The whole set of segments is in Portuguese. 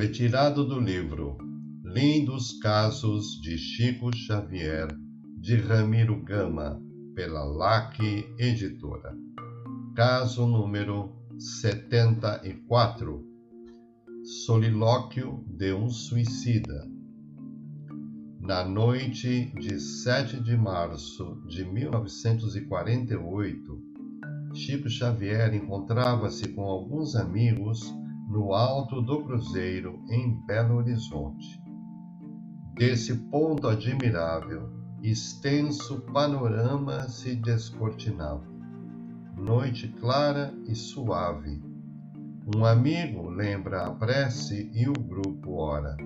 Retirado do livro Lindos Casos de Chico Xavier, de Ramiro Gama, pela LAC Editora. Caso número 74 Solilóquio de um Suicida. Na noite de 7 de março de 1948, Chico Xavier encontrava-se com alguns amigos no alto do Cruzeiro, em Belo Horizonte. Desse ponto admirável, extenso panorama se descortinava. Noite clara e suave. Um amigo lembra a prece e o grupo ora.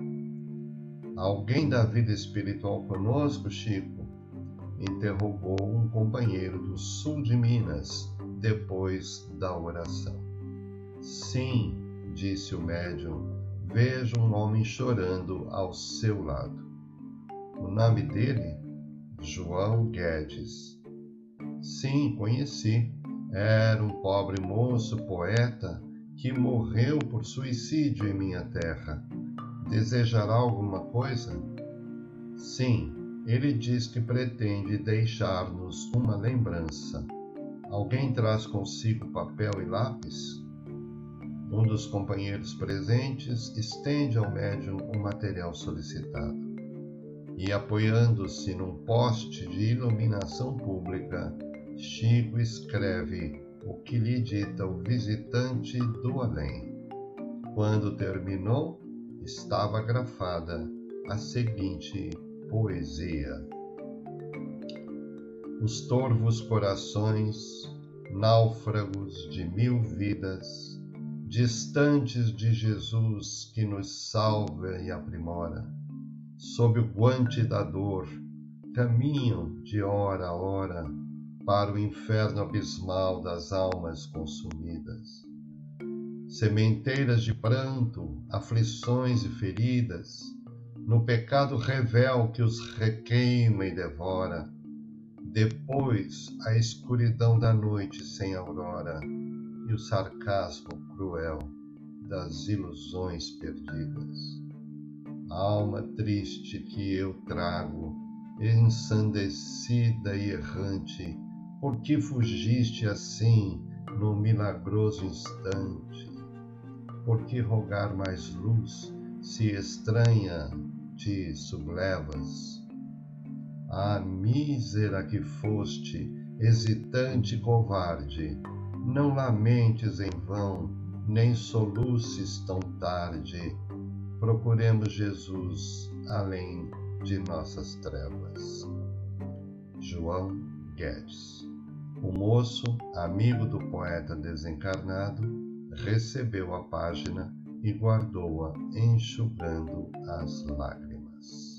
Alguém da vida espiritual conosco, Chico? Interrogou um companheiro do sul de Minas depois da oração. Sim, disse o médium, vejo um homem chorando ao seu lado. O nome dele? João Guedes. Sim, conheci. Era um pobre moço poeta que morreu por suicídio em minha terra Desejará alguma coisa? Sim, ele diz que pretende deixar-nos uma lembrança. Alguém traz consigo papel e lápis? Um dos companheiros presentes estende ao médium o material solicitado. E apoiando-se num poste de iluminação pública, Chico escreve o que lhe dita o visitante do além. Quando terminou, estava grafada a seguinte poesia: Os torvos corações, náufragos de mil vidas, distantes de Jesus que nos salva e aprimora, sob o guante da dor, caminham de hora a hora para o inferno abismal das almas consumidas. Sementeiras de pranto, aflições e feridas, no pecado revel que os requeima e devora, depois a escuridão da noite sem aurora e o sarcasmo cruel das ilusões perdidas. Alma triste que eu trago, ensandecida e errante, por que fugiste assim no milagroso instante? por que rogar mais luz, se estranha te sublevas? Ah, mísera que foste, hesitante covarde, não lamentes em vão, nem soluces tão tarde. Procuremos Jesus além de nossas trevas. João Guedes. O moço, amigo do poeta desencarnado, recebeu a página e guardou-a, enxugando as lágrimas.